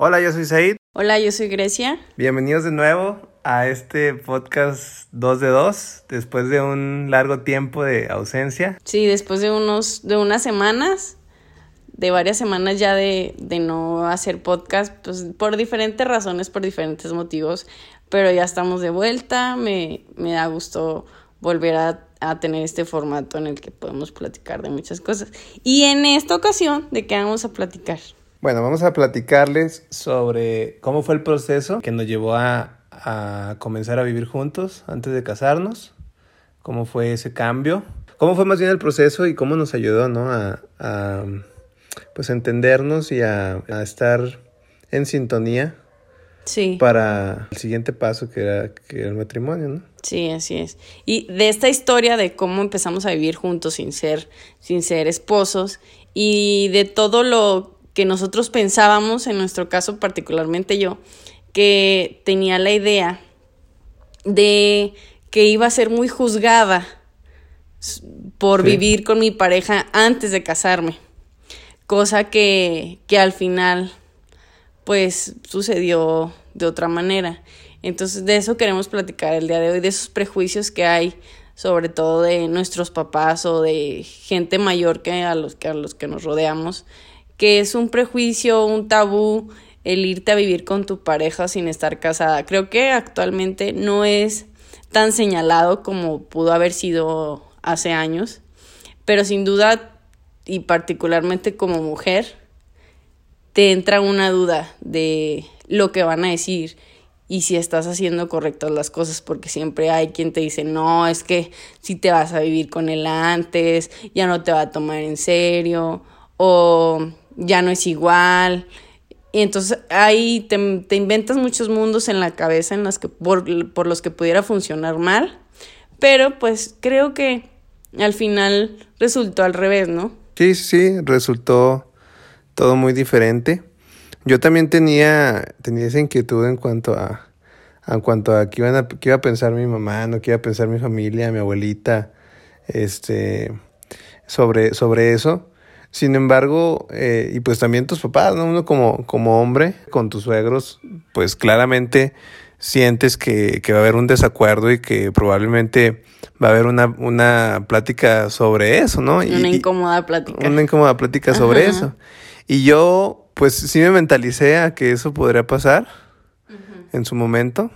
Hola, yo soy Said. Hola, yo soy Grecia. Bienvenidos de nuevo a este podcast 2 de 2, después de un largo tiempo de ausencia. Sí, después de unos, de unas semanas, de varias semanas ya de, de no hacer podcast, pues por diferentes razones, por diferentes motivos, pero ya estamos de vuelta, me, me da gusto volver a, a tener este formato en el que podemos platicar de muchas cosas. Y en esta ocasión, ¿de qué vamos a platicar? Bueno, vamos a platicarles sobre cómo fue el proceso que nos llevó a, a comenzar a vivir juntos antes de casarnos, cómo fue ese cambio, cómo fue más bien el proceso y cómo nos ayudó, ¿no? A, a pues entendernos y a, a, estar en sintonía Sí. para el siguiente paso que era, que era el matrimonio, ¿no? Sí, así es. Y de esta historia de cómo empezamos a vivir juntos sin ser, sin ser esposos y de todo lo que nosotros pensábamos, en nuestro caso particularmente yo, que tenía la idea de que iba a ser muy juzgada por Sí. vivir con mi pareja antes de casarme, cosa que, que al final pues sucedió de otra manera. Entonces de eso queremos platicar el día de hoy, de esos prejuicios que hay sobre todo de nuestros papás o de gente mayor que a los que a los que nos rodeamos, que es un prejuicio, un tabú el irte a vivir con tu pareja sin estar casada. Creo que actualmente no es tan señalado como pudo haber sido hace años, pero sin duda y particularmente como mujer te entra una duda de lo que van a decir y si estás haciendo correctas las cosas, porque siempre hay quien te dice, no, es que si te vas a vivir con él antes, ya no te va a tomar en serio, o ya no es igual. Y entonces ahí te, te inventas muchos mundos en la cabeza en las que, por, por los que pudiera funcionar mal, pero pues creo que al final resultó al revés, ¿no? Sí, sí, resultó todo muy diferente. Yo también tenía, tenía esa inquietud en cuanto a, en cuanto a qué, iban a qué iba a pensar mi mamá, no qué iba a pensar mi familia, mi abuelita, este, sobre, sobre eso. Sin embargo, eh, y pues también tus papás, ¿no? Uno como, como hombre, con tus suegros, pues claramente sientes que, que va a haber un desacuerdo y que probablemente va a haber una, una plática sobre eso, ¿no? Y, Una incómoda plática. una incómoda plática sobre Ajá. eso. Y yo, pues sí me mentalicé a que eso podría pasar en su momento.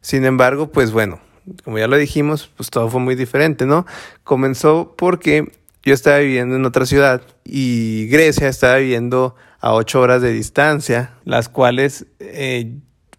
Sin embargo, pues bueno, como ya lo dijimos, pues todo fue muy diferente, ¿no? Comenzó porque yo estaba viviendo en otra ciudad y Grecia estaba viviendo a ocho horas de distancia, las cuales, eh,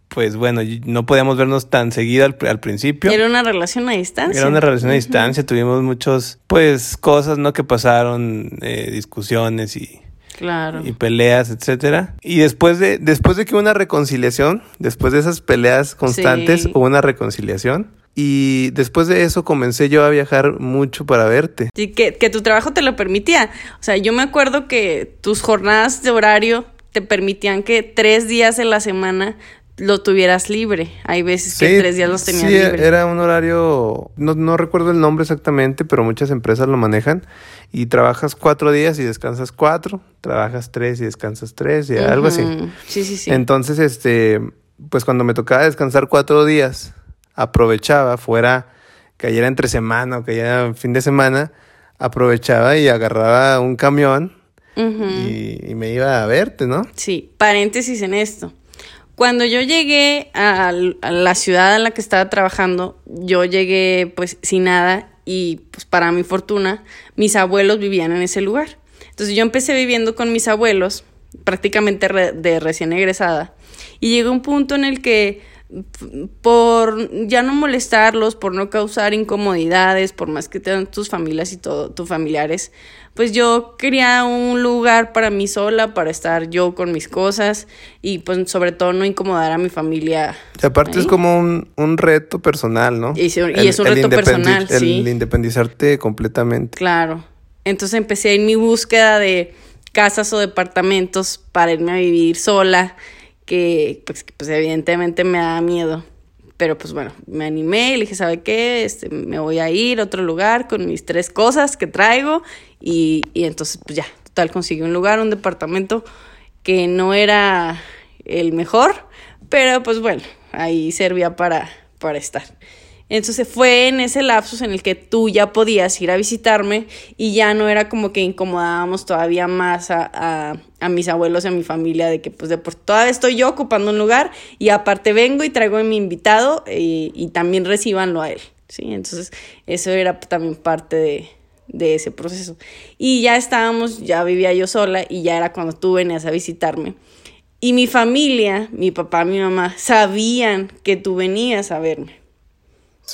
pues bueno, no podíamos vernos tan seguido al, al principio. Era una relación a distancia. Era una relación a distancia, tuvimos muchos, pues, cosas, ¿no? Que pasaron, eh, discusiones y, Claro. y peleas, etcétera. Y después de, después de que hubo una reconciliación, después de esas peleas constantes, Sí. hubo una reconciliación. Y después de eso comencé yo a viajar mucho para verte. Sí, que, que tu trabajo te lo permitía. O sea, yo me acuerdo que tus jornadas de horario te permitían que tres días en la semana lo tuvieras libre. Hay veces que tres días los tenías sí, libres. era un horario, no, no recuerdo el nombre exactamente, pero muchas empresas lo manejan. Y trabajas cuatro días y descansas cuatro, trabajas tres y descansas tres, y algo así. Sí, sí, sí. Entonces, este, pues cuando me tocaba descansar cuatro días, aprovechaba, fuera cayera entre semana o cayera fin de semana, aprovechaba y agarraba un camión y, y me iba a verte, ¿no? Sí, paréntesis en esto. Cuando yo llegué a, a la ciudad en la que estaba trabajando, yo llegué pues sin nada y pues para mi fortuna mis abuelos vivían en ese lugar. Entonces yo empecé viviendo con mis abuelos, prácticamente de recién egresada, y llegó un punto en el que por ya no molestarlos, por no causar incomodidades, por más que tengan tus familias y todo, tus familiares, pues yo quería un lugar para mí sola, para estar yo con mis cosas y pues sobre todo no incomodar a mi familia. Y aparte es como un, un reto personal, ¿no? Y es un reto personal, el sí. independizarte completamente. Claro. Entonces empecé en mi búsqueda de casas o departamentos para irme a vivir sola, que pues, pues evidentemente me da miedo. Pero pues bueno, me animé y le dije, ¿sabe qué? Este, me voy a ir a otro lugar con mis tres cosas que traigo. Y, y entonces pues ya, total, conseguí un lugar, un departamento que no era el mejor, pero pues bueno, ahí servía para, para estar. Entonces fue en ese lapsus en el que tú ya podías ir a visitarme y ya no era como que incomodábamos todavía más a, a, mis abuelos y a mi familia de que pues de por todavía estoy yo ocupando un lugar y aparte vengo y traigo a mi invitado y, también recibanlo a él, ¿sí? Entonces eso era también parte de, de ese proceso. Y ya estábamos, ya vivía yo sola y ya era cuando tú venías a visitarme. Y mi familia, mi papá, mi mamá, sabían que tú venías a verme.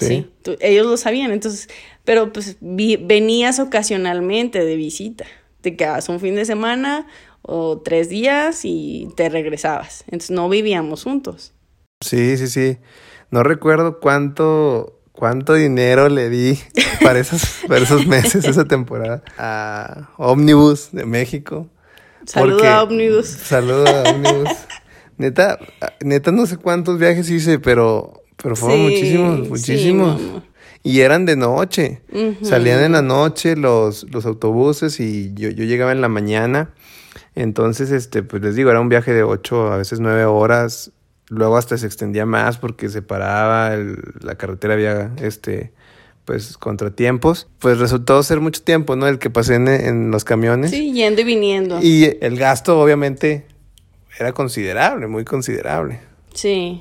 Sí. ellos lo sabían, entonces, pero pues venías ocasionalmente de visita. Te quedabas un fin de semana o tres días y te regresabas. Entonces no vivíamos juntos. Sí, sí, sí. No recuerdo cuánto, cuánto dinero le di para esos, para esos meses, esa temporada, a Omnibus de México. Saludo a Omnibus. Saludo a Omnibus. neta, neta no sé cuántos viajes hice, pero pero fueron muchísimos, muchísimos. y eran de noche. Salían en la noche los, los autobuses y yo, yo llegaba en la mañana. Entonces, este, pues les digo, era un viaje de ocho, a veces nueve horas. Luego hasta se extendía más porque se paraba, la carretera había, este, pues, contratiempos. Pues resultó ser mucho tiempo, ¿no? El que pasé en, en los camiones. Sí, yendo y viniendo. Y el gasto, obviamente, era considerable, muy considerable. Sí.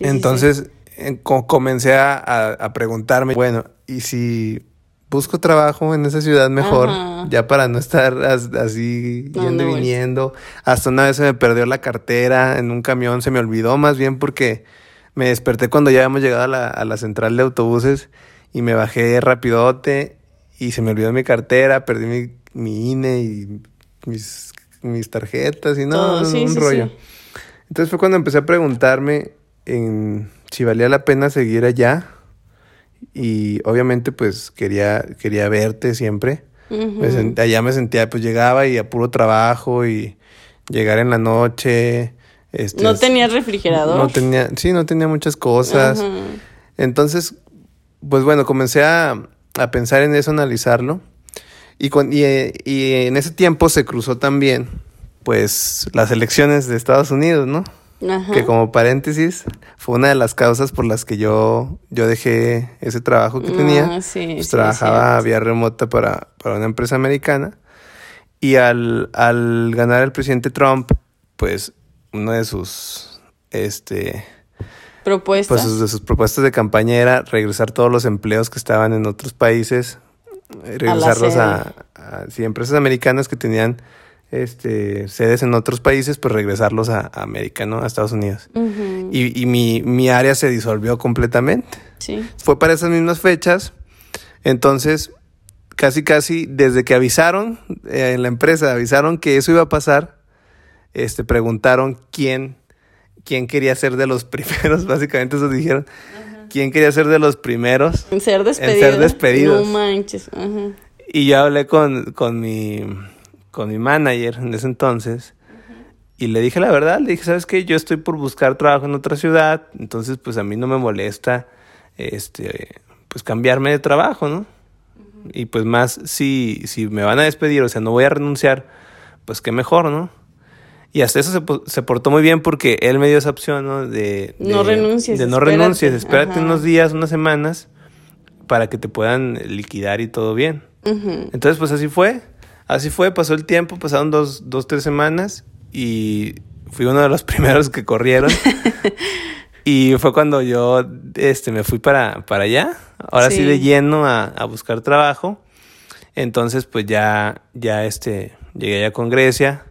Entonces, comencé a, preguntarme, bueno, ¿y si busco trabajo en esa ciudad mejor? Ya para no estar así yendo y viniendo. Hasta una vez se me perdió la cartera en un camión, se me olvidó más bien porque me desperté cuando ya habíamos llegado a la, a la central de autobuses y me bajé rapidote y se me olvidó mi cartera, perdí mi, mi INE y mis, mis tarjetas y no, un rollo. Entonces fue cuando empecé a preguntarme en si valía la pena seguir allá. Y obviamente pues quería, quería verte siempre. allá me sentía, pues llegaba y a puro trabajo y llegar en la noche. Este, no tenía refrigerador. No tenía, sí, no tenía muchas cosas. Entonces, pues bueno, comencé a, a, pensar en eso, analizarlo. Y, con, y, y en ese tiempo se cruzó también, pues, las elecciones de Estados Unidos, ¿no? Que como paréntesis, fue una de las causas por las que yo, yo dejé ese trabajo que tenía. Ah, pues trabajaba vía remota para, para, una empresa americana. Y al, al ganar el presidente Trump, pues una de sus este propuestas. Pues de sus propuestas de campaña era regresar todos los empleos que estaban en otros países, regresarlos a, a, a empresas americanas que tenían este, sedes en otros países, pues regresarlos a, América, ¿no? A Estados Unidos. Y, y mi, mi, área se disolvió completamente. Sí. Fue para esas mismas fechas. Entonces, casi, casi, desde que avisaron eh, en la empresa, avisaron que eso iba a pasar, este, preguntaron quién, quién quería ser de los primeros, básicamente eso dijeron. ¿Quién quería ser de los primeros? En ser despedidos. En ser despedidos. No manches. Y yo hablé con, con mi con mi manager en ese entonces y le dije la verdad, le dije, ¿sabes qué? Yo estoy por buscar trabajo en otra ciudad, entonces pues a mí no me molesta este pues cambiarme de trabajo, ¿no? Y pues más si si me van a despedir, o sea, no voy a renunciar, pues qué mejor, ¿no? Y hasta eso se, se portó muy bien porque él me dio esa opción, ¿no? De, no renuncies. De no renuncies, espérate unos días, unas semanas para que te puedan liquidar y todo bien. Entonces, pues así fue. Así fue, pasó el tiempo, pasaron dos, dos, tres semanas y fui uno de los primeros que corrieron. y fue cuando yo este, me fui para, para allá, ahora sí, de lleno a, a, buscar trabajo. Entonces, pues ya, ya este, llegué allá con Grecia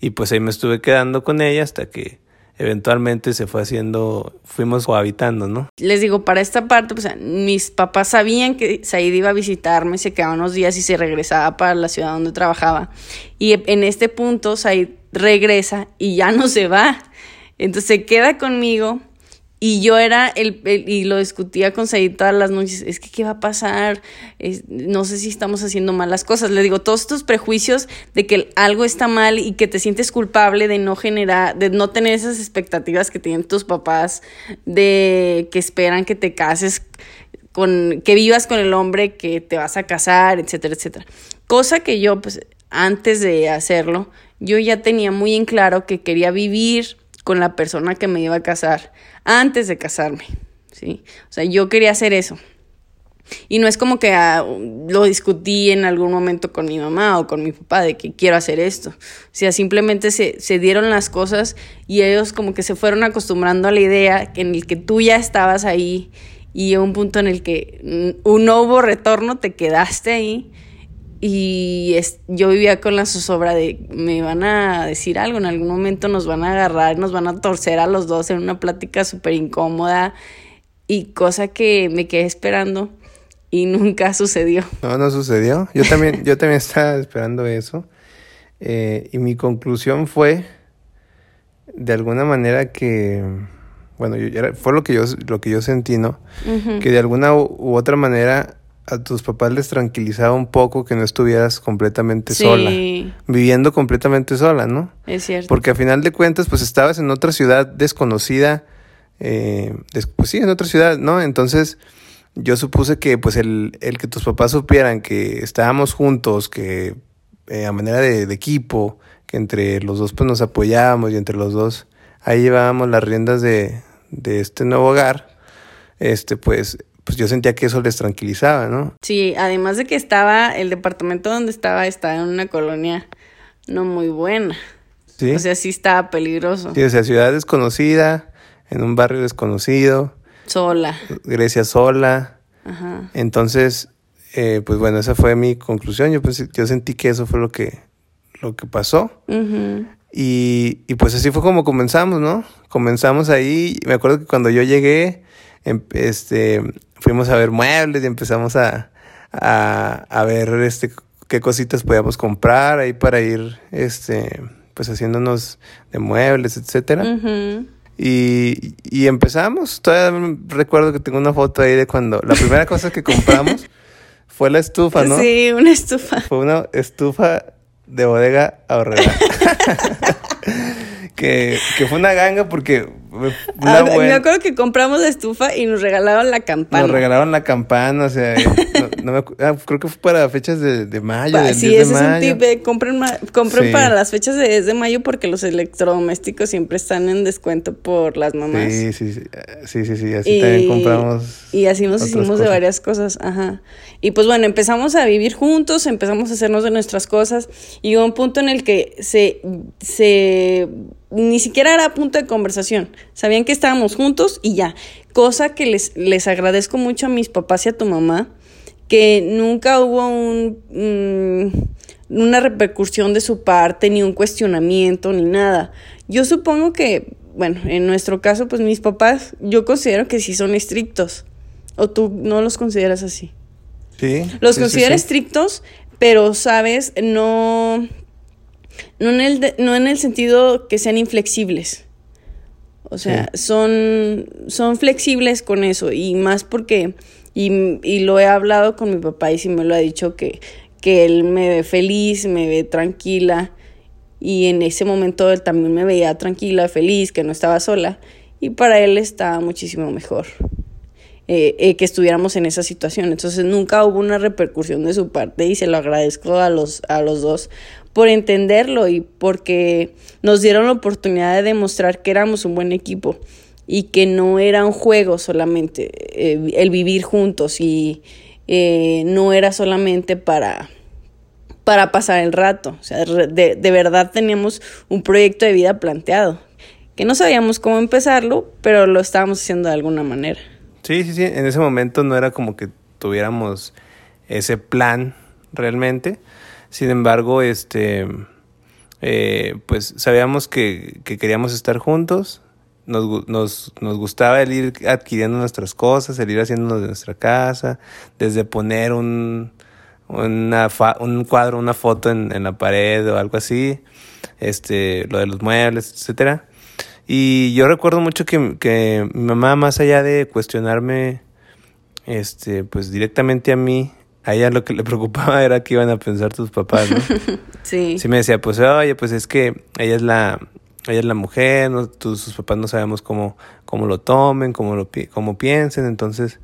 y pues ahí me estuve quedando con ella hasta que eventualmente se fue haciendo, fuimos cohabitando, ¿no? Les digo, para esta parte, pues mis papás sabían que Said iba a visitarme, se quedaba unos días y se regresaba para la ciudad donde trabajaba. Y en este punto Said regresa y ya no se va. Entonces se queda conmigo y yo era el, y lo discutía con Said todas las noches, es que qué va a pasar, no sé si estamos haciendo malas cosas. Le digo, todos estos prejuicios de que algo está mal y que te sientes culpable de no generar, de no tener esas expectativas que tienen tus papás, de que esperan que te cases con, que vivas con el hombre que te vas a casar, etcétera, etcétera. Cosa que yo, pues, antes de hacerlo, yo ya tenía muy en claro que quería vivir con la persona que me iba a casar antes de casarme, ¿sí? O sea, yo quería hacer eso. Y no es como que ah, lo discutí en algún momento con mi mamá o con mi papá de que quiero hacer esto. O sea, simplemente se, se dieron las cosas y ellos como que se fueron acostumbrando a la idea en el que tú ya estabas ahí y un punto en el que un, no hubo retorno, te quedaste ahí y yo vivía con la zozobra de me van a decir algo, en algún momento nos van a agarrar, nos van a torcer a los dos en una plática súper incómoda y cosa que me quedé esperando y nunca sucedió. No, no sucedió. Yo también, yo también estaba esperando eso eh, y mi conclusión fue de alguna manera que bueno, fue lo que yo lo que yo sentí, ¿no? Que de alguna u otra manera a tus papás les tranquilizaba un poco que no estuvieras completamente sola, viviendo completamente sola, ¿no? Es cierto. Porque a final de cuentas, pues estabas en otra ciudad desconocida, eh, pues sí, en otra ciudad, ¿no? Entonces, yo supuse que pues el, el que tus papás supieran que estábamos juntos, que eh, a manera de, de, equipo, que entre los dos pues nos apoyábamos y entre los dos ahí llevábamos las riendas de, de este nuevo hogar, este pues pues yo sentía que eso les tranquilizaba, ¿no? Sí, además de que estaba, el departamento donde estaba, estaba en una colonia no muy buena. Sí. O sea, sí estaba peligroso. Sí, o sea, ciudad desconocida, en un barrio desconocido. Sola. Grecia sola. Ajá. Entonces, eh, pues bueno, esa fue mi conclusión. Yo, pues, yo sentí que eso fue lo que, lo que pasó. y, y pues así fue como comenzamos, ¿no? Comenzamos ahí. Me acuerdo que cuando yo llegué, em, este, fuimos a ver muebles y empezamos a, a, ver este qué cositas podíamos comprar ahí para ir este pues haciéndonos de muebles, etcétera. y, y, empezamos, todavía recuerdo que tengo una foto ahí de cuando la primera cosa que compramos fue la estufa, ¿no? Sí, una estufa. Fue una estufa de bodega ahorrera. que, que fue una ganga porque Ah, me acuerdo que compramos la estufa y nos regalaron la campana. Nos regalaron la campana, o sea, no, me, ah, creo que fue para fechas de, de mayo. sí, ese es un tip. Eh, compren, compren para las fechas de 10 de mayo porque los electrodomésticos siempre están en descuento por las mamás. Sí, sí, sí, sí, sí, sí. así también compramos. Y así nos hicimos de varias cosas, ajá. Y pues bueno, empezamos a vivir juntos, empezamos a hacernos de nuestras cosas y hubo un punto en el que se, se ni siquiera era punto de conversación. Sabían que estábamos juntos y ya. Cosa que les, les agradezco mucho a mis papás y a tu mamá, que nunca hubo un, una repercusión de su parte, ni un cuestionamiento, ni nada. Yo supongo que, bueno, en nuestro caso, pues mis papás, yo considero que sí son estrictos. ¿O tú no los consideras así? Sí. Los considero estrictos, pero, ¿sabes? No no en el, no en el sentido que sean inflexibles. O sea, son, son flexibles con eso y más porque, y, y, lo he hablado con mi papá y sí me lo ha dicho que, que él me ve feliz, me ve tranquila y en ese momento él también me veía tranquila, feliz, que no estaba sola y para él estaba muchísimo mejor. Eh, eh, que estuviéramos en esa situación. Entonces nunca hubo una repercusión de su parte y se lo agradezco a los, a los dos por entenderlo y porque nos dieron la oportunidad de demostrar que éramos un buen equipo y que no era un juego solamente eh, el vivir juntos y no era solamente para para pasar el rato. O sea, de, de verdad teníamos un proyecto de vida planteado, que no sabíamos cómo empezarlo, pero lo estábamos haciendo de alguna manera. Sí, sí, sí. En ese momento no era como que tuviéramos ese plan realmente. Sin embargo, este, eh, pues sabíamos que, que, queríamos estar juntos. Nos, nos, nos, gustaba el ir adquiriendo nuestras cosas, el ir haciéndonos de nuestra casa, desde poner un, un cuadro, una foto en, en la pared o algo así, este, lo de los muebles, etcétera. Y yo recuerdo mucho que, que mi mamá, más allá de cuestionarme, este, pues directamente a mí, a ella lo que le preocupaba era que iban a pensar tus papás, ¿no? sí. Sí me decía, pues, oye, pues es que ella es la, ella es la mujer, ¿no? sus papás no sabemos cómo, cómo lo tomen, cómo lo cómo piensen, entonces,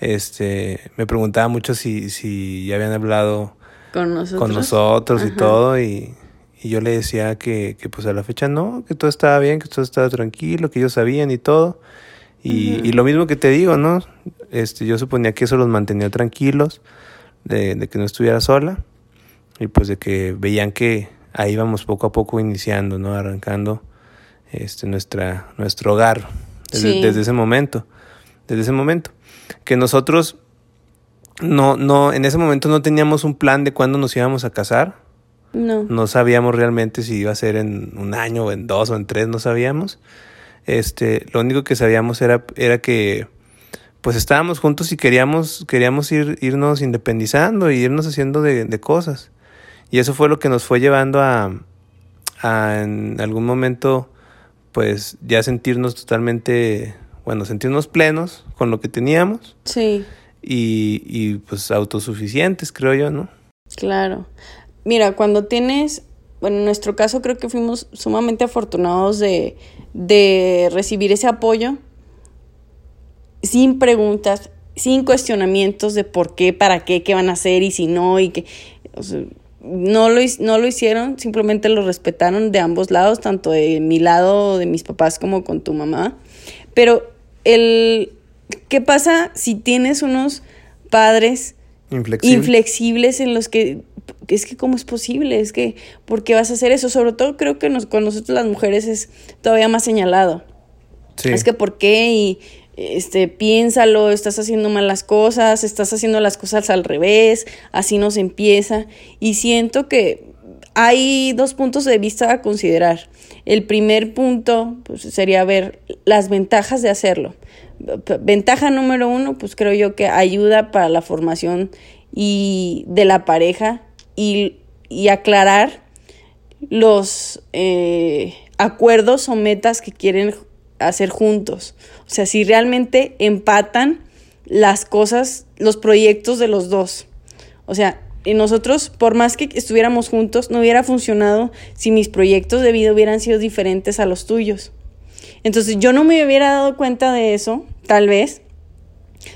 este, me preguntaba mucho si, si ya habían hablado con nosotros, con nosotros y todo, y, y yo le decía que, que, pues a la fecha no, que todo estaba bien, que todo estaba tranquilo, que ellos sabían y todo. Y, y lo mismo que te digo, ¿no? Este, yo suponía que eso los mantenía tranquilos, de, de, que no estuviera sola, y pues de que veían que ahí íbamos poco a poco iniciando, ¿no? Arrancando este, nuestra, nuestro hogar desde, sí. desde ese momento, desde ese momento. Que nosotros no, no, en ese momento no teníamos un plan de cuándo nos íbamos a casar. No. No sabíamos realmente si iba a ser en un año o en dos o en tres, no sabíamos. Este, lo único que sabíamos era, era que pues estábamos juntos y queríamos, queríamos ir, irnos independizando y irnos haciendo de, de cosas. Y eso fue lo que nos fue llevando a, a en algún momento pues ya sentirnos totalmente, bueno, sentirnos plenos con lo que teníamos. Sí. Y, y pues autosuficientes, creo yo, ¿no? Claro. Mira, cuando tienes, bueno, en nuestro caso creo que fuimos sumamente afortunados de, de recibir ese apoyo sin preguntas, sin cuestionamientos de por qué, para qué, qué van a hacer y si no, y que o sea, no, lo, no lo hicieron, simplemente lo respetaron de ambos lados, tanto de mi lado, de mis papás, como con tu mamá. Pero el, ¿qué pasa si tienes unos padres Inflexible. inflexibles en los que es que cómo es posible, es que ¿por qué vas a hacer eso? Sobre todo creo que nos, con nosotros las mujeres es todavía más señalado. Sí. Es que ¿por qué? Y este, piénsalo, estás haciendo mal las cosas, estás haciendo las cosas al revés, así no se empieza. Y siento que hay dos puntos de vista a considerar. El primer punto pues, sería ver las ventajas de hacerlo. Ventaja número uno, pues creo yo que ayuda para la formación y de la pareja y, y aclarar los eh, acuerdos o metas que quieren hacer juntos. O sea, si realmente empatan las cosas, los proyectos de los dos. O sea, y nosotros, por más que estuviéramos juntos, no hubiera funcionado si mis proyectos de vida hubieran sido diferentes a los tuyos. Entonces yo no me hubiera dado cuenta de eso, tal vez,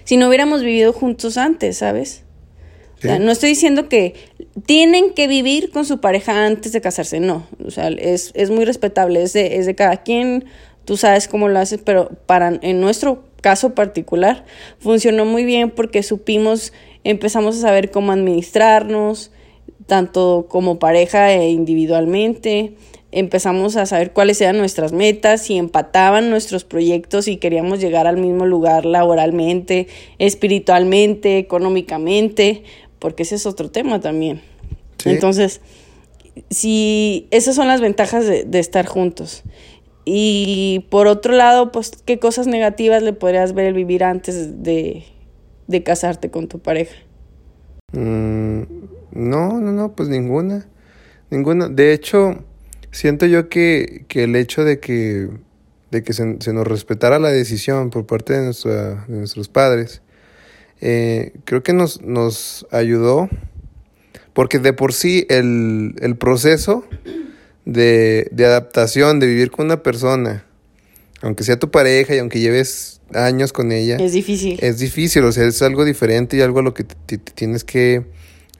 si no hubiéramos vivido juntos antes, ¿sabes? Sí. O sea, no estoy diciendo que tienen que vivir con su pareja antes de casarse, no. O sea, es, es muy respetable, es de, es de cada quien, tú sabes cómo lo haces, pero para, en nuestro caso particular funcionó muy bien porque supimos, empezamos a saber cómo administrarnos, tanto como pareja e individualmente, empezamos a saber cuáles eran nuestras metas, si empataban nuestros proyectos y queríamos llegar al mismo lugar laboralmente, espiritualmente, económicamente, porque ese es otro tema también. ¿Sí? Entonces, si esas son las ventajas de, de estar juntos. Y por otro lado, pues, ¿qué cosas negativas le podrías ver el vivir antes de, de casarte con tu pareja? Mm, no, no, no, pues ninguna. Ninguna. De hecho, siento yo que, que el hecho de que, de que se, se, nos respetara la decisión por parte de, nuestra, de nuestros padres, eh, creo que nos, nos ayudó, porque de por sí el, el proceso de, de adaptación, de vivir con una persona, aunque sea tu pareja y aunque lleves años con ella. Es difícil. Es difícil, o sea, es algo diferente y algo a lo que te, te tienes que,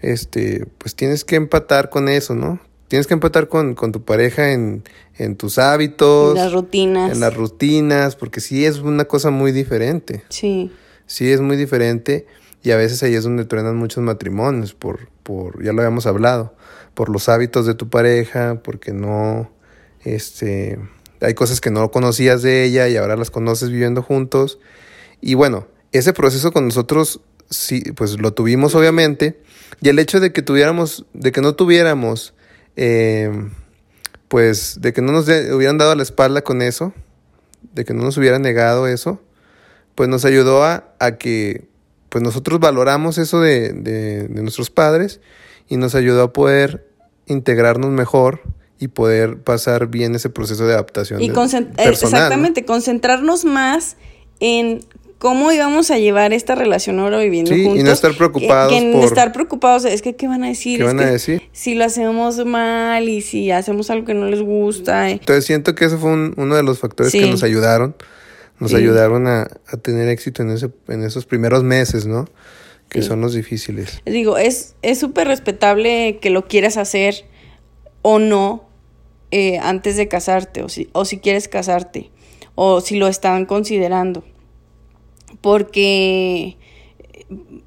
este, pues tienes que empatar con eso, ¿no? Tienes que empatar con, con tu pareja en, en tus hábitos. En las rutinas. En las rutinas, porque sí es una cosa muy diferente. Sí. Sí es muy diferente y a veces ahí es donde truenan muchos matrimonios, por, por, ya lo habíamos hablado, por los hábitos de tu pareja, porque no, este, hay cosas que no conocías de ella y ahora las conoces viviendo juntos. Y bueno, ese proceso con nosotros, sí, pues lo tuvimos obviamente, y el hecho de que tuviéramos, de que no tuviéramos, eh, pues, de que no nos hubieran dado la espalda con eso, de que no nos hubieran negado eso, pues nos ayudó a, a que pues nosotros valoramos eso de, de, de, nuestros padres y nos ayudó a poder integrarnos mejor y poder pasar bien ese proceso de adaptación. Y de, personal, exactamente, ¿no? concentrarnos más en cómo íbamos a llevar esta relación ahora viviendo sí, juntos. Y no estar preocupados. Que, que por... estar preocupados, es que, ¿qué van a decir? ¿Qué es van que a decir? Si lo hacemos mal y si hacemos algo que no les gusta. Eh. Entonces siento que ese fue un, uno de los factores Sí. que nos ayudaron. Nos Sí. ayudaron a, a tener éxito en, ese, en esos primeros meses, ¿no? Que son los difíciles. Digo, es es súper respetable que lo quieras hacer o no eh, antes de casarte o si, o si quieres casarte o si lo están considerando. Porque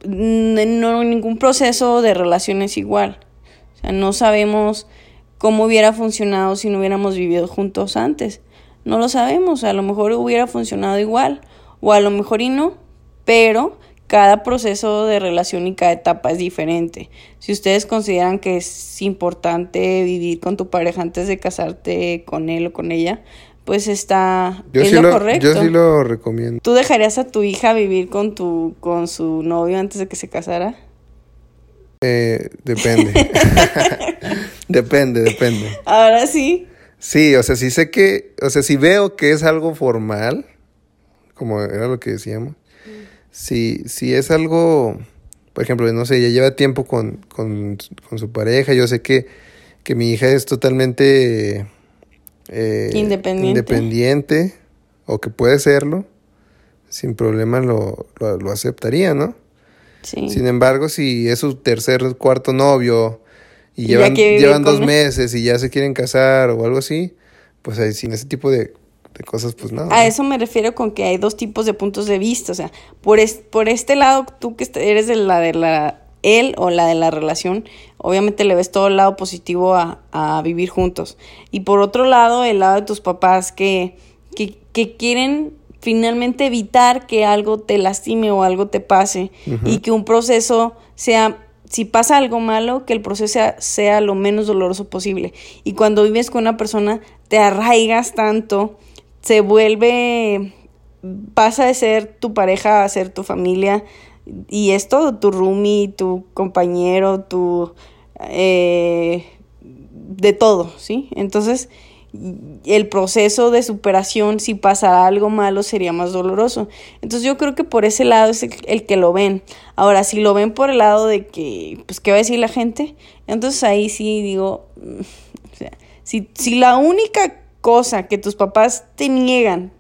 no ningún proceso de relación es igual. O sea, no sabemos cómo hubiera funcionado si no hubiéramos vivido juntos antes. No lo sabemos, a lo mejor hubiera funcionado igual o a lo mejor y no, pero cada proceso de relación y cada etapa es diferente. Si ustedes consideran que es importante vivir con tu pareja antes de casarte con él o con ella, pues está yo es lo, correcto. Yo sí lo recomiendo. ¿Tú dejarías a tu hija vivir con tu con su novio antes de que se casara? Eh, depende. depende, depende. Ahora sí. Sí, o sea, si sé que, o sea, si veo que es algo formal, como era lo que decíamos, si, si es algo, por ejemplo, no sé, ya lleva tiempo con, con, con su pareja, yo sé que, que mi hija es totalmente eh, independiente. independiente o que puede serlo, sin problema lo, lo, aceptaría, ¿no? Sí. Sin embargo, si es su tercer, cuarto novio y, llevan, llevan dos meses y ya se quieren casar o algo así, pues ahí sin ese tipo de, cosas, pues nada. A eso me refiero con que hay dos tipos de puntos de vista, o sea, por, por este lado, tú que eres de la de la él o la de la relación, obviamente le ves todo el lado positivo a, a vivir juntos. Y por otro lado, el lado de tus papás que, que, que quieren finalmente evitar que algo te lastime o algo te pase y que un proceso sea, si pasa algo malo, que el proceso sea, sea, lo menos doloroso posible. Y cuando vives con una persona, te arraigas tanto, se vuelve, pasa de ser tu pareja a ser tu familia, y es todo, tu roomie, tu compañero, tu... Eh, de todo, ¿sí? Entonces, el proceso de superación, si pasara algo malo, sería más doloroso. Entonces yo creo que por ese lado es el, que lo ven. Ahora, si lo ven por el lado de que, pues, ¿qué va a decir la gente? Entonces ahí sí digo, mm, o sea, si, si la única cosa que tus papás te niegan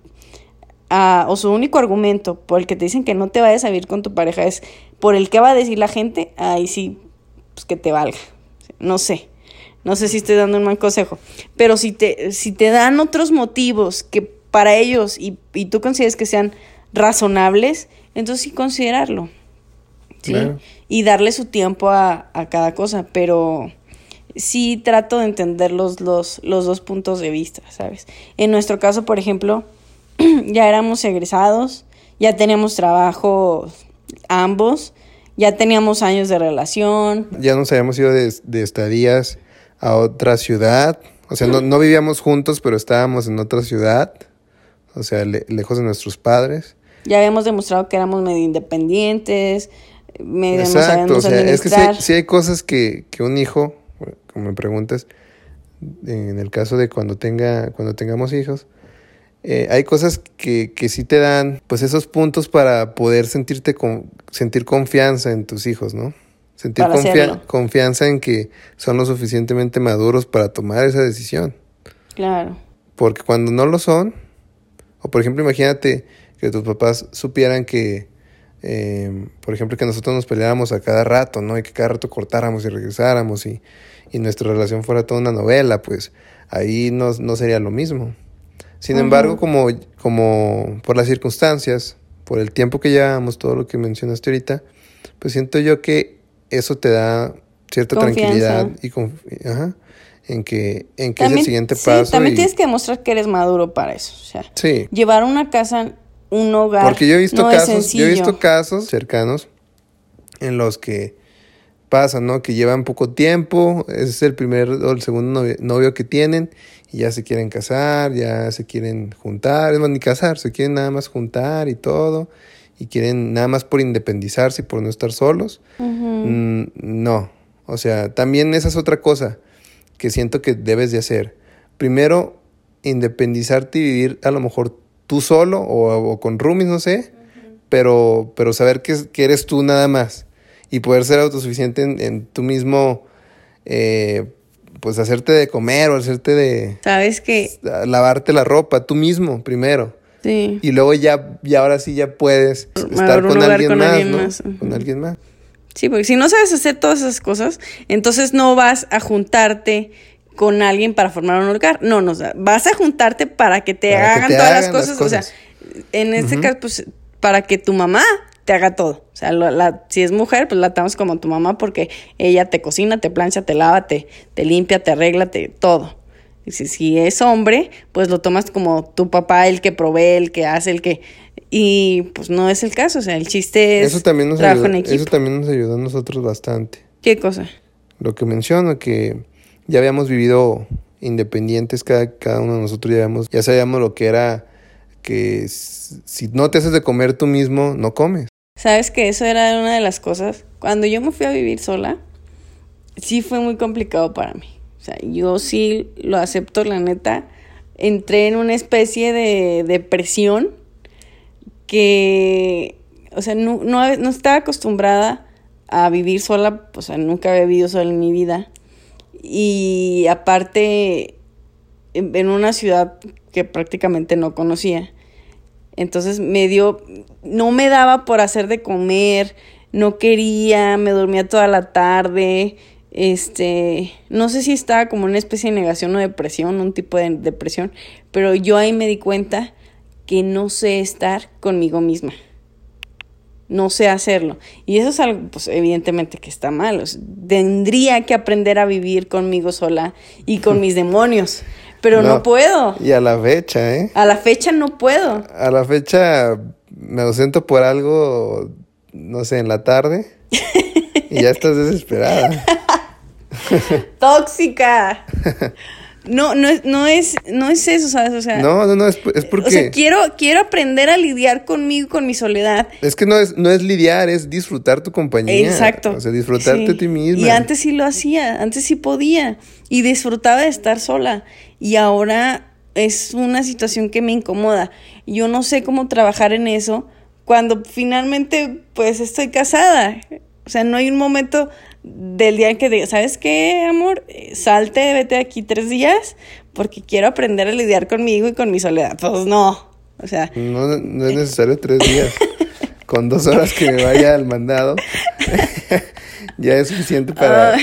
o su único argumento por el que te dicen que no te vayas a vivir con tu pareja es por el que va a decir la gente, ahí sí, pues que te valga. No sé. No sé si estoy dando un mal consejo. Pero si te, si te dan otros motivos que para ellos y, y tú consideres que sean razonables, entonces sí considerarlo. ¿sí? Y darle su tiempo a, a, cada cosa. Pero sí trato de entender los, los, los dos puntos de vista, ¿sabes? En nuestro caso, por ejemplo, ya éramos egresados, ya teníamos trabajo ambos, ya teníamos años de relación. Ya nos habíamos ido de, estadías a otra ciudad. O sea, no, vivíamos juntos, pero estábamos en otra ciudad. O sea, lejos de nuestros padres. Ya habíamos demostrado que éramos medio independientes, medio Exacto, o sea, es que sí, hay cosas que, que un hijo, como me preguntas, en el caso de cuando tenga, cuando tengamos hijos, eh, hay cosas que, que sí te dan pues esos puntos para poder sentirte con, sentir confianza en tus hijos, ¿no? Sentir confianza en que son lo suficientemente maduros para tomar esa decisión. Claro. Porque cuando no lo son, o por ejemplo, imagínate que tus papás supieran que, eh, por ejemplo, que nosotros nos peleáramos a cada rato, ¿no? Y que cada rato cortáramos y regresáramos y, y nuestra relación fuera toda una novela, pues ahí no, no sería lo mismo. Sin embargo, como, como por las circunstancias, por el tiempo que llevamos, todo lo que mencionaste ahorita, pues siento yo que eso te da cierta tranquilidad y ajá, en que, en que es el siguiente paso. también tienes que demostrar que eres maduro para eso. O sea, sí. llevar una casa, un hogar. Porque yo he visto casos, yo he visto casos cercanos en los que pasa, ¿no? Que llevan poco tiempo, ese es el primer o el segundo novio que tienen y ya se quieren casar, ya se quieren juntar, es más, ni casar, se quieren nada más juntar y todo, y quieren nada más por independizarse y por no estar solos. Mm, no, o sea, también esa es otra cosa que siento que debes de hacer. Primero, independizarte y vivir a lo mejor tú solo o, con roomies, no sé, pero, pero saber que, que, eres tú nada más y poder ser autosuficiente en, en tú mismo. Eh, pues hacerte de comer o hacerte de... ¿Sabes qué? Lavarte la ropa tú mismo primero. Sí. Y luego ya, y ahora sí ya puedes estar con alguien, más, ¿no? Con alguien más. Sí, porque si no sabes hacer todas esas cosas, entonces no vas a juntarte con alguien para formar un hogar. No, no, vas a juntarte para que te hagan todas las, cosas, O sea, en este caso, pues, para que tu mamá te haga todo. O sea, la, si es mujer, pues la tenemos como tu mamá porque ella te cocina, te plancha, te lava, te, te limpia, te arregla, te, todo. Y si, si es hombre, pues lo tomas como tu papá, el que provee, el que hace, el que... Y pues no es el caso, o sea, el chiste es eso también nos trabajo en equipo. Eso también nos ayudó a nosotros bastante. ¿Qué cosa? Lo que menciono, que ya habíamos vivido independientes, cada, cada uno de nosotros ya, habíamos, ya sabíamos lo que era que si no te haces de comer tú mismo, no comes. Sabes que eso era una de las cosas. Cuando yo me fui a vivir sola, sí fue muy complicado para mí. O sea, yo sí lo acepto, la neta. Entré en una especie de depresión que, o sea, no, no, estaba acostumbrada a vivir sola, o sea, nunca había vivido sola en mi vida. Y aparte, en una ciudad que prácticamente no conocía. Entonces me dio, no me daba por hacer de comer, no quería, me dormía toda la tarde, este, no sé si estaba como una especie de negación o depresión, un tipo de depresión, pero yo ahí me di cuenta que no sé estar conmigo misma. No sé hacerlo. Y eso es algo, pues evidentemente que está mal. tendría que aprender a vivir conmigo sola y con mis demonios pero no, puedo. Y a la fecha, ¿eh? A la fecha no puedo. A la fecha me ausento por algo, no sé, en la tarde. y ya estás desesperada. Tóxica. No, no es, no es, no es eso, ¿sabes? O sea. No, no, no, es, es porque. O sea, quiero, quiero aprender a lidiar conmigo, con mi soledad. Es que no es, no es lidiar, es disfrutar tu compañía. Exacto. O sea, disfrutarte a ti misma. Y antes sí lo hacía, antes sí podía. Y disfrutaba de estar sola. Y ahora es una situación que me incomoda. Yo no sé cómo trabajar en eso cuando finalmente, pues, estoy casada. O sea, no hay un momento del día en que diga, ¿sabes qué, amor? Salte, vete aquí tres días porque quiero aprender a lidiar conmigo y con mi soledad. Pues no, o sea... No, es necesario tres días. con dos horas que me vaya al mandado, ya es suficiente para,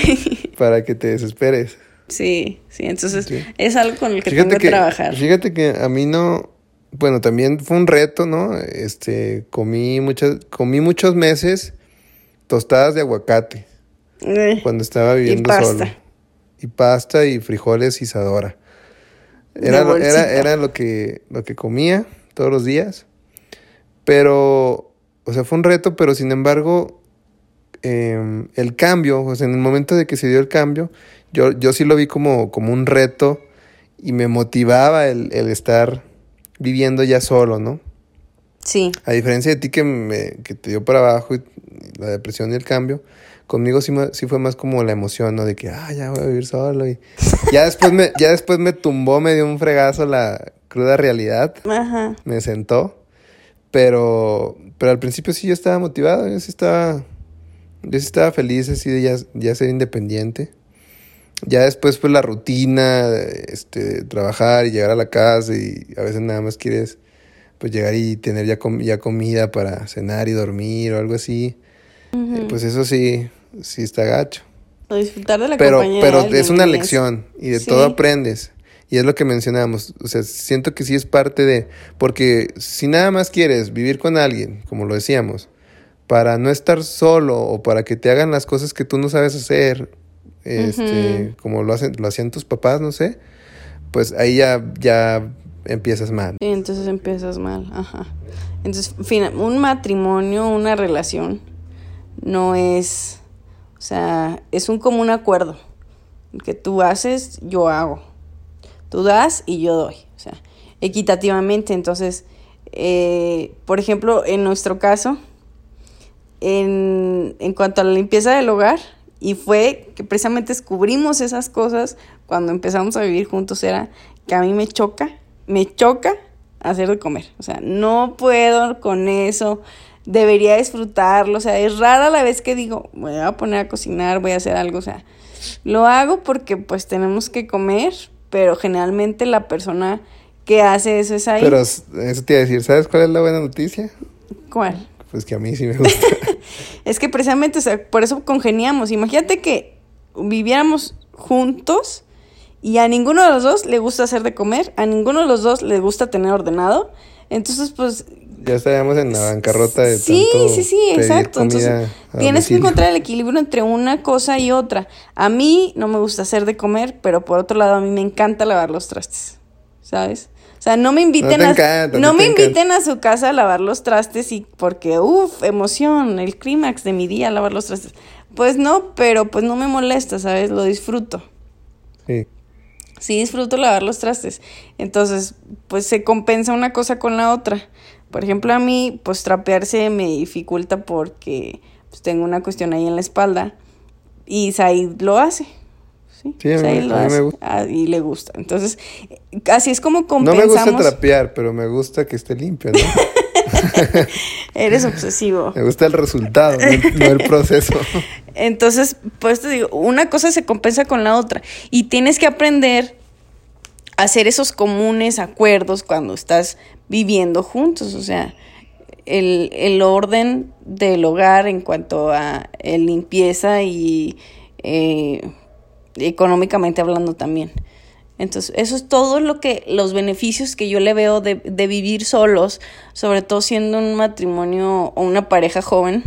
para que te desesperes. Sí, sí, entonces es algo con el que tengo que, trabajar. Fíjate que a mí no, bueno, también fue un reto, ¿no? Este, comí muchas, comí muchos meses tostadas de aguacate. Eh, cuando estaba viviendo y solo. Y pasta y frijoles y sadora. Era, era, era, lo, que, lo que comía todos los días. Pero, o sea, fue un reto, pero sin embargo, em, el cambio, o sea, en el momento de que se dio el cambio, yo, yo sí lo vi como, como un reto y me motivaba el, el estar viviendo ya solo, ¿no? Sí. A diferencia de ti que, me, que te dio para abajo y la depresión y el cambio, conmigo sí, sí fue más como la emoción, ¿no? De que, ah, ya voy a vivir solo. Y ya después me, ya después me tumbó, me dio un fregazo la cruda realidad. Ajá. Me sentó. Pero, pero al principio sí yo estaba motivado, yo sí estaba, yo sí estaba feliz así de ya, ya ser independiente. Ya después pues la rutina, este, trabajar y llegar a la casa y a veces nada más quieres pues llegar y tener ya, ya comida para cenar y dormir o algo así. Eh, pues eso sí, sí está gacho. O disfrutar de la pero, Pero es una lección y de todo aprendes. Y es lo que mencionamos. O sea, siento que sí es parte de. Porque si nada más quieres vivir con alguien, como lo decíamos, para no estar solo o para que te hagan las cosas que tú no sabes hacer, este, como lo, hacen, lo hacían tus papás, no sé, pues ahí ya, ya empiezas mal. Sí, entonces empiezas mal, ajá. Entonces, un matrimonio, una relación no es, o sea, es un común acuerdo. Que tú haces, yo hago. Tú das y yo doy. O sea, equitativamente. Entonces, eh, por ejemplo, en nuestro caso, en, en cuanto a la limpieza del hogar, y fue que precisamente descubrimos esas cosas cuando empezamos a vivir juntos, era que a mí me choca, me choca hacer de comer. O sea, no puedo con eso debería disfrutarlo, o sea, es rara la vez que digo, voy a poner a cocinar, voy a hacer algo, o sea, lo hago porque pues tenemos que comer, pero generalmente la persona que hace eso es ahí. Pero eso te iba a decir, ¿sabes cuál es la buena noticia? ¿Cuál? Pues que a mí sí me gusta. es que precisamente, o sea, por eso congeniamos. Imagínate que viviéramos juntos Y a ninguno de los dos le gusta hacer de comer, a ninguno de los dos le gusta tener ordenado. Entonces, pues... Ya estaríamos en la bancarrota de Sí, tanto sí, sí, pedir exacto. Entonces, a tienes que encontrar el equilibrio entre una cosa y otra. A mí no me gusta hacer de comer, pero por otro lado a mí me encanta lavar los trastes, ¿sabes? O sea, no me inviten a encanta, no no me te encanta. inviten a su casa a lavar los trastes y porque uff, emoción, el clímax de mi día lavar los trastes. Pues no, pero pues no me molesta, ¿sabes? Lo disfruto. Sí. Sí disfruto lavar los trastes. Entonces, pues se compensa una cosa con la otra. Por ejemplo, a mí, pues trapearse me dificulta porque pues, tengo una cuestión ahí en la espalda. Y Said lo hace. Sí, Sí, a mí- lo a mí me hace. gusta. Ah, y le gusta. Entonces, así es como No compensamos. me gusta trapear, pero me gusta que esté limpio, ¿no? Eres obsesivo. me gusta el resultado, no el, no proceso. Entonces, pues te digo, una cosa se compensa con la otra. Y tienes que aprender hacer esos comunes acuerdos cuando estás viviendo juntos. O sea, el, el orden del hogar en cuanto a eh, limpieza y eh, económicamente hablando también. Entonces, eso es todo lo que, los beneficios que yo le veo de, de vivir solos, sobre todo siendo un matrimonio o una pareja joven,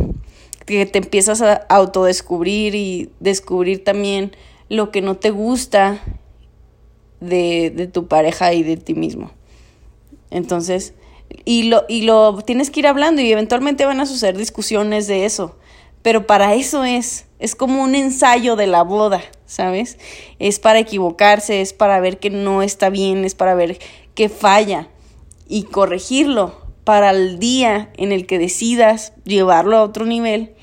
que te empiezas a autodescubrir y descubrir también lo que no te gusta de, de tu pareja y de ti mismo. Entonces, y lo, y lo tienes que ir hablando y eventualmente van a suceder discusiones de eso. Pero para eso es, es como un ensayo de la boda, ¿sabes? Es para equivocarse, es para ver que no está bien, es para ver que falla y corregirlo para el día en el que decidas llevarlo a otro nivel,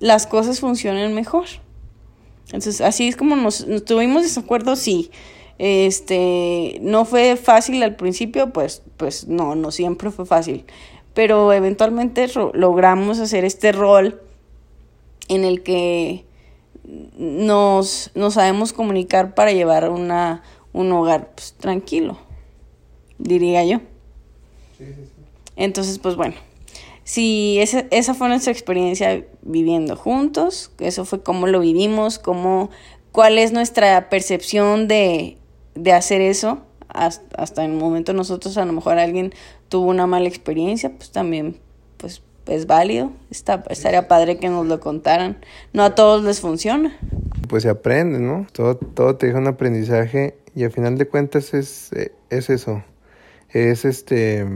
las cosas funcionan mejor. Entonces, así es como nos, nos tuvimos desacuerdo, sí. Este, no fue fácil al principio, pues, pues no, no siempre fue fácil. Pero eventualmente logramos hacer este rol en el que nos, nos sabemos comunicar para llevar una, un hogar pues, tranquilo, diría yo. Entonces, pues bueno, si esa, esa fue nuestra experiencia viviendo juntos, eso fue cómo lo vivimos, cómo, cuál es nuestra percepción de, de hacer eso. Hasta, hasta el momento nosotros a lo mejor alguien tuvo una mala experiencia, pues también pues es válido. Está, estaría padre que nos lo contaran. No a todos les funciona. Pues se aprende, ¿no? Todo, todo te deja un aprendizaje y al final de cuentas es, eh, es eso. Es este.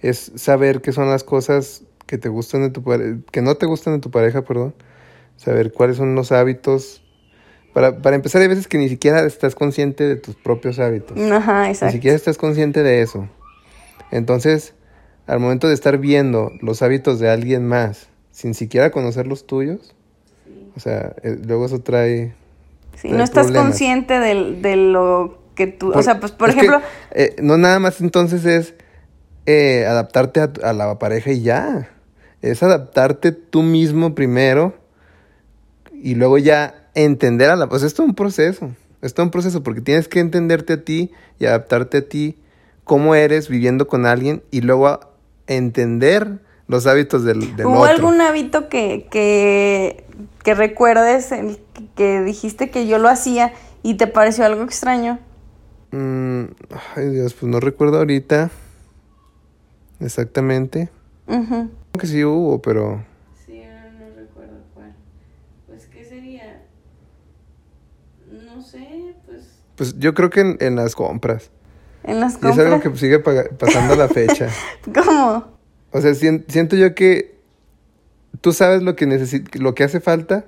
Es saber qué son las cosas que te gustan de tu que no te gustan de tu pareja, perdón. Saber cuáles son los hábitos. Para, para empezar, hay veces que ni siquiera estás consciente de tus propios hábitos. Ajá, Ni exacto. siquiera estás consciente de eso. Entonces, al momento de estar viendo los hábitos de alguien más, sin siquiera conocer los tuyos, o sea, eh, luego eso trae... Si trae no estás problemas. consciente del- de, lo que tú... Por- o sea, pues por que, ejemplo... eh, no nada más entonces es eh, adaptarte a, a la pareja y ya. Es adaptarte tú mismo primero y luego ya entender a la... Pues es todo un proceso. Es todo un proceso porque tienes que entenderte a ti y adaptarte a ti cómo eres viviendo con alguien y luego a- entender los hábitos del, del ¿Hubo otro. algún hábito que, que, que recuerdes, el que dijiste que yo lo hacía y te pareció algo extraño? Mm, ay Dios, pues no recuerdo ahorita exactamente. Ujú. Creo que sí hubo, pero... Sí, no recuerdo cuál. Pues, ¿qué sería? No sé, pues... Yo creo que en, en las compras. En las Y es compras. algo que sigue pasando la fecha. ¿Cómo? O sea, sien- siento yo que tú sabes lo que necesi- lo que hace falta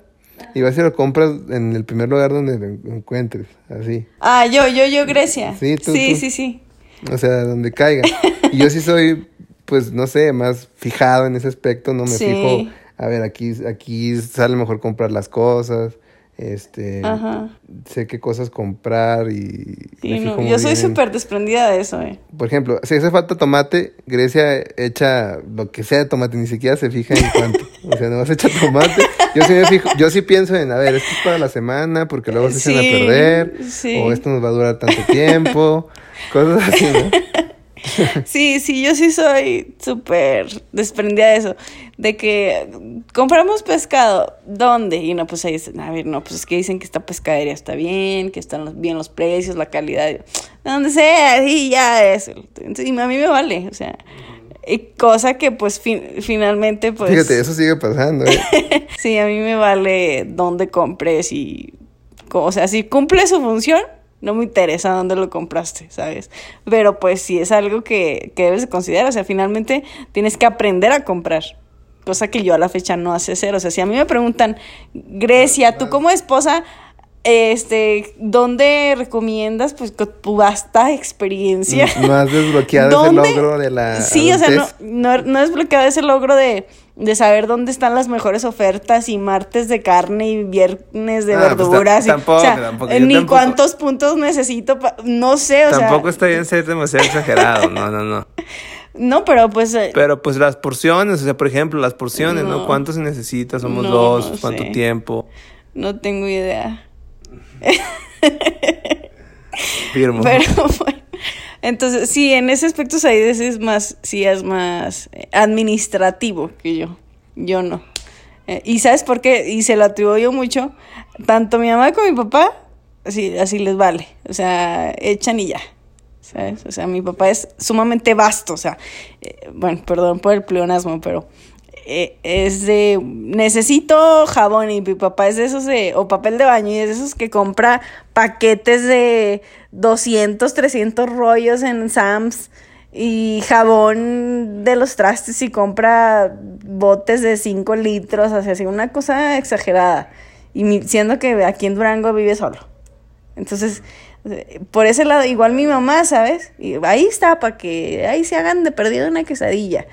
y vas y lo compras en el primer lugar donde lo en- encuentres, así. Ah, yo, yo, yo, Grecia. Sí, tú, sí, tú. sí, sí. O sea, donde caiga. Y yo sí soy, pues, no sé, más fijado en ese aspecto, no me Sí. fijo, a ver, aquí, aquí sale mejor comprar las cosas, este, Ajá. sé qué cosas comprar y Sí, no, yo soy súper desprendida de eso, eh. Por ejemplo, si hace falta tomate, Grecia echa lo que sea de tomate, ni siquiera se fija en cuánto. O sea, no vas a echar tomate. Yo sí me fijo, yo sí pienso en, a ver, esto es para la semana, porque luego se echan Sí, a perder. sí. O esto nos va a durar tanto tiempo. Cosas así, ¿no? Sí, sí, yo sí soy súper desprendida de eso. De que compramos pescado, ¿dónde? Y no, pues ahí dicen, a ver, no, pues es que dicen que esta pescadería está bien, que están bien los precios, la calidad. Donde sea, sí, ya es. Y a mí me vale, o sea. Y cosa que pues finalmente pues... Fíjate, eso sigue pasando. ¿eh? sí, a mí me vale dónde compres y... O sea, si cumple su función, no me interesa dónde lo compraste, ¿sabes? Pero pues sí es algo que, que debes de considerar, o sea, finalmente tienes que aprender a comprar, cosa que yo a la fecha no hace ser, o sea, si a mí me preguntan, Grecia, tú como esposa, este, ¿dónde recomiendas pues tu vasta experiencia? No has desbloqueado ese logro de la Sí, o sea, no, no, no he desbloqueado ese logro de de saber dónde están las mejores ofertas y martes de carne y viernes de ah, pues verduras. tampoco, tampoco, ni cuántos puntos necesito, no sé, o Tampoco está bien ser demasiado exagerado, no, no, no. No, pero pues... Eh, pero pues las porciones, o sea, por ejemplo, las porciones, ¿no? ¿Cuántos necesitas? Somos dos, ¿cuánto tiempo? No tengo idea. Firmo. Pero bueno. Entonces, sí, en ese aspecto Saides es más, sí es más eh, administrativo que yo. Yo no. Eh, y sabes por qué, y se lo atribuyo mucho, tanto mi mamá como mi papá, así, así les vale. O sea, echan y ya. ¿Sabes? O sea, mi papá es sumamente vasto. O sea, eh, bueno, perdón por el pleonasmo, pero eh, es de necesito jabón y mi papá es de esos de o papel de baño y es de esos que compra paquetes de 200, 300 rollos en Sam's y jabón de los trastes y compra botes de 5 litros, o así una cosa exagerada. Y siendo que aquí en Durango vive solo. Entonces, por ese lado, igual mi mamá, ¿sabes? Y ahí está, para que ahí se hagan de perdido una quesadilla.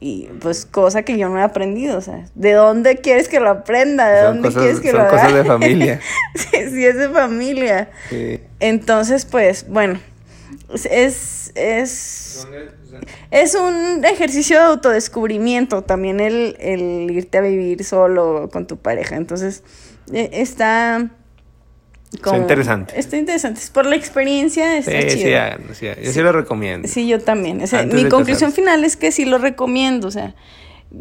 Y pues cosa que yo no he aprendido, o sea, ¿de dónde quieres que lo aprenda? ¿De dónde quieres que lo haga? Son cosas de familia. sí, es de familia. Entonces, pues, bueno, es, es, es un ejercicio de autodescubrimiento también el, el irte a vivir solo con tu pareja. Entonces, e, está está interesante. Está interesante. Por la experiencia está sí, chido. Sí, Yo sí lo recomiendo. Sí, yo también. mi conclusión final es que sí lo recomiendo. O sea,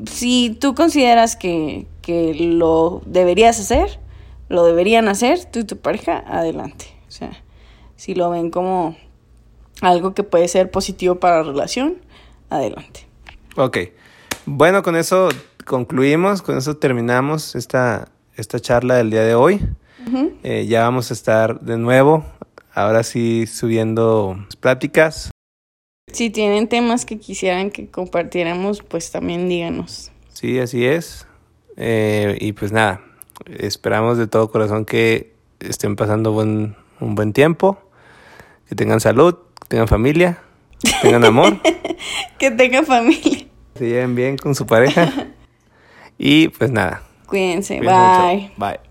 si tú consideras que, que lo deberías hacer, lo deberían hacer, tú y tu pareja, adelante. O sea, si lo ven como algo que puede ser positivo para la relación, adelante. Ok. Bueno, con eso concluimos, con eso terminamos esta, esta charla del día de hoy. Eh, ya vamos a estar de nuevo, ahora sí subiendo pláticas. Si tienen temas que quisieran que compartiéramos, pues también díganos. Sí, así es. Eh, y pues nada, esperamos de todo corazón que estén pasando buen, un buen tiempo, que tengan salud, que tengan familia, que tengan amor. que tengan familia. Se lleven bien con su pareja. y pues nada. Cuídense. Bye. Bye.